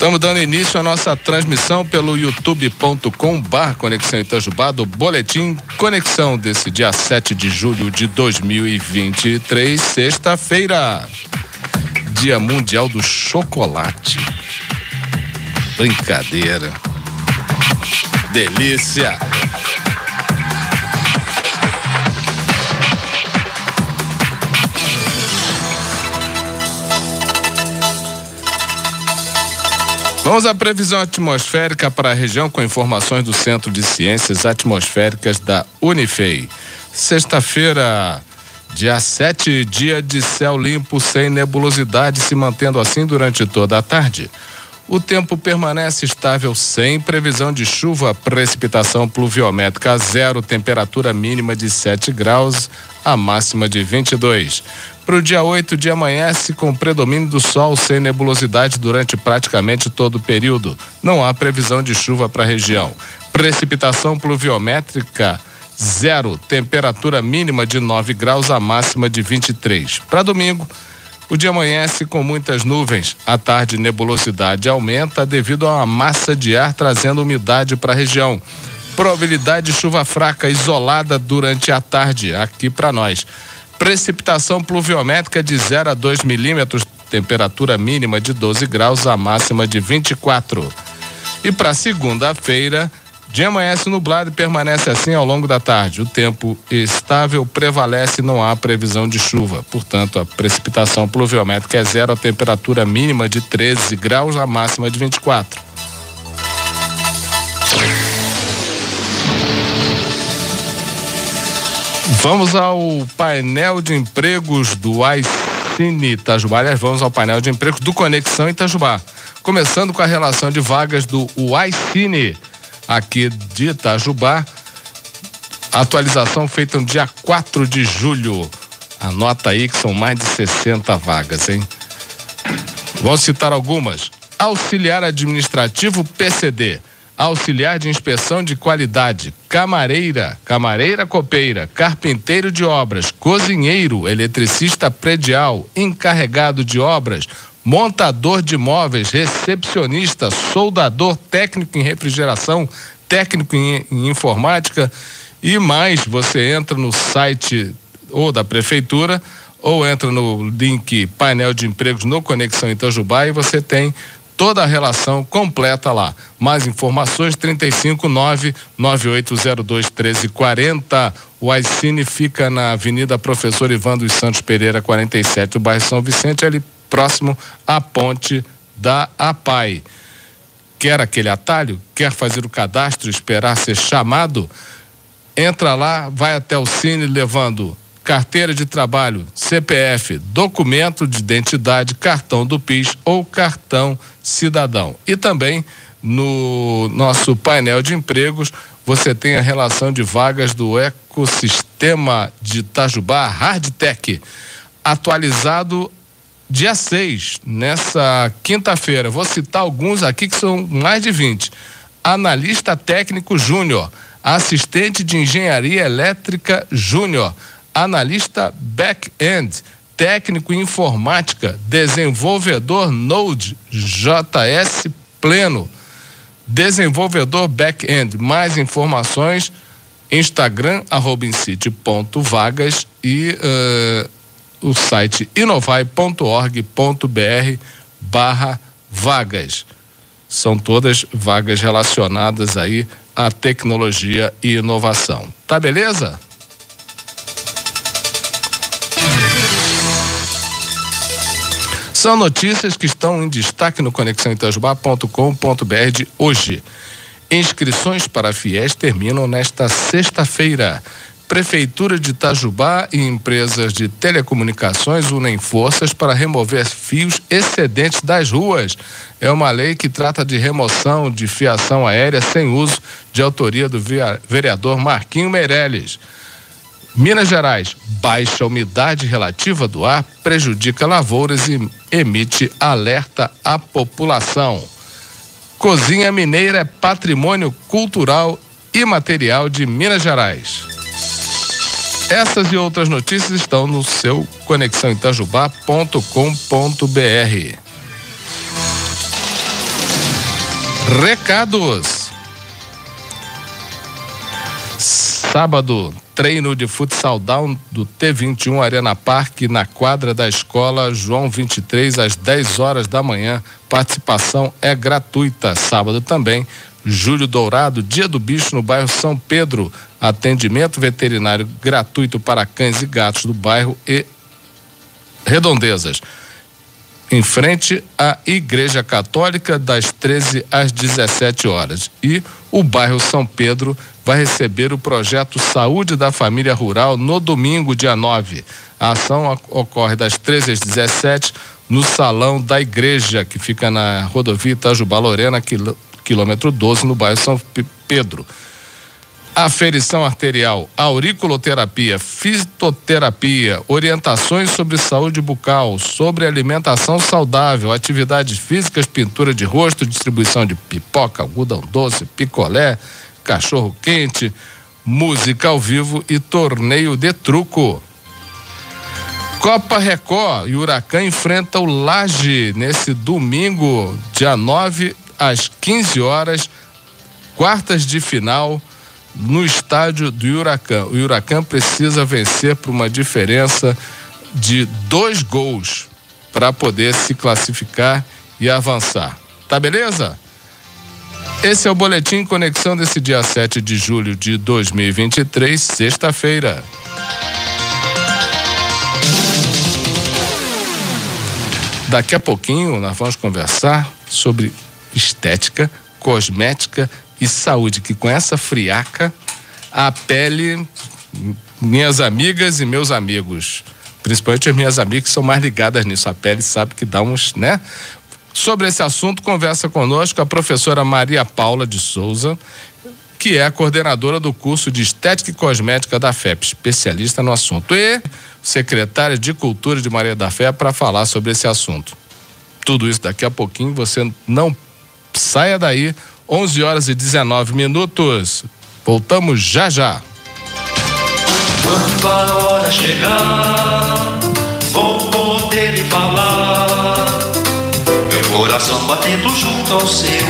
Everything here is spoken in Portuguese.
Estamos dando início à nossa transmissão pelo youtube.com bar Conexão Itajubá do Boletim Conexão desse dia 7 de julho de 2023, sexta-feira. Dia Mundial do Chocolate. Brincadeira. Delícia. Vamos à previsão atmosférica para a região com informações do Centro de Ciências Atmosféricas da Unifei. Sexta-feira, dia 7, dia de céu limpo sem nebulosidade, se mantendo assim durante toda a tarde. O tempo permanece estável sem previsão de chuva, precipitação pluviométrica zero, temperatura mínima de 7 graus, a máxima de 22. Para o dia 8, dia amanhece com predomínio do sol sem nebulosidade durante praticamente todo o período. Não há previsão de chuva para a região. Precipitação pluviométrica zero, temperatura mínima de 9 graus, a máxima de 23. Para domingo, o dia amanhece com muitas nuvens. À tarde, nebulosidade aumenta devido a uma massa de ar trazendo umidade para a região. Probabilidade de chuva fraca isolada durante a tarde aqui para nós. Precipitação pluviométrica de 0 a 2 milímetros, temperatura mínima de 12 graus, a máxima de 24. E para segunda-feira, dia amanhece nublado e permanece assim ao longo da tarde. O tempo estável prevalece, não há previsão de chuva. Portanto, a precipitação pluviométrica é zero, a temperatura mínima de 13 graus, a máxima de 24. Vamos ao painel de empregos do iCine Itajubá. Aliás, vamos ao painel de empregos do Conexão Itajubá. Começando com a relação de vagas do iCine aqui de Itajubá. Atualização feita no dia 4 de julho. Anota aí que são mais de 60 vagas, hein? Vou citar algumas. Auxiliar administrativo PCD auxiliar de inspeção de qualidade, camareira, camareira copeira, carpinteiro de obras, cozinheiro, eletricista predial, encarregado de obras, montador de móveis, recepcionista, soldador, técnico em refrigeração, técnico em, em informática e mais. Você entra no site ou da prefeitura ou entra no link painel de empregos no Conexão Itajubá e você tem toda a relação completa lá. Mais informações 359 9802 1340. O iCine fica na Avenida Professor Ivan dos Santos Pereira 47, o bairro São Vicente, ali próximo à ponte da APAI. Quer aquele atalho? Quer fazer o cadastro, esperar ser chamado? Entra lá, vai até o Cine levando carteira de trabalho, CPF, documento de identidade, cartão do PIS ou cartão cidadão. E também no nosso painel de empregos você tem a relação de vagas do ecossistema de Itajubá Hardtech, atualizado dia 6, nessa quinta-feira. Vou citar alguns aqui que são mais de 20. Analista técnico júnior, assistente de engenharia elétrica júnior, analista back-end, técnico em informática, desenvolvedor Node JS pleno, desenvolvedor back-end. Mais informações, Instagram, arroba vagas e uh, o site inovai.org.br barra vagas. São todas vagas relacionadas aí à tecnologia e inovação. Tá beleza? São notícias que estão em destaque no conexãoitajubá.com.br de hoje. Inscrições para FIES terminam nesta sexta-feira. Prefeitura de Itajubá e empresas de telecomunicações unem forças para remover fios excedentes das ruas. É uma lei que trata de remoção de fiação aérea sem uso de autoria do vereador Marquinho Meirelles. Minas Gerais, baixa umidade relativa do ar prejudica lavouras e emite alerta à população. Cozinha Mineira é patrimônio cultural e material de Minas Gerais. Essas e outras notícias estão no seu conexãoitajubá.com.br. Recados. Sábado, treino de futsal down do T21 Arena Parque na quadra da escola João 23 às 10 horas da manhã. Participação é gratuita. Sábado também, Júlio Dourado, Dia do Bicho no bairro São Pedro. Atendimento veterinário gratuito para cães e gatos do bairro e redondezas em frente à Igreja Católica, das 13 às 17 horas. E o bairro São Pedro vai receber o projeto Saúde da Família Rural no domingo, dia 9. A ação ocorre das 13 às 17 no salão da igreja, que fica na rodovia Itajubá Lorena, quilômetro 12, no bairro São Pedro aferição arterial, auriculoterapia, fitoterapia, orientações sobre saúde bucal, sobre alimentação saudável, atividades físicas, pintura de rosto, distribuição de pipoca, algodão doce, picolé, cachorro quente, música ao vivo e torneio de truco. Copa Record e Huracan enfrenta o Laje nesse domingo, dia 9 às 15 horas, quartas de final no estádio do Huracan. O Huracan precisa vencer por uma diferença de dois gols para poder se classificar e avançar. Tá beleza? Esse é o Boletim Conexão desse dia 7 de julho de 2023, sexta-feira. Daqui a pouquinho nós vamos conversar sobre estética, cosmética e saúde, que com essa friaca, a pele, minhas amigas e meus amigos, principalmente as minhas amigas que são mais ligadas nisso, a pele sabe que dá uns, né? Sobre esse assunto, conversa conosco a professora Maria Paula de Souza, que é a coordenadora do curso de Estética e Cosmética da FEP, especialista no assunto, e secretária de Cultura de Maria da Fé para falar sobre esse assunto. Tudo isso daqui a pouquinho, você não saia daí, 11 horas e 19 minutos. Voltamos já já. Quando a hora chegar, vou poder falar. Meu coração batendo junto ao seu.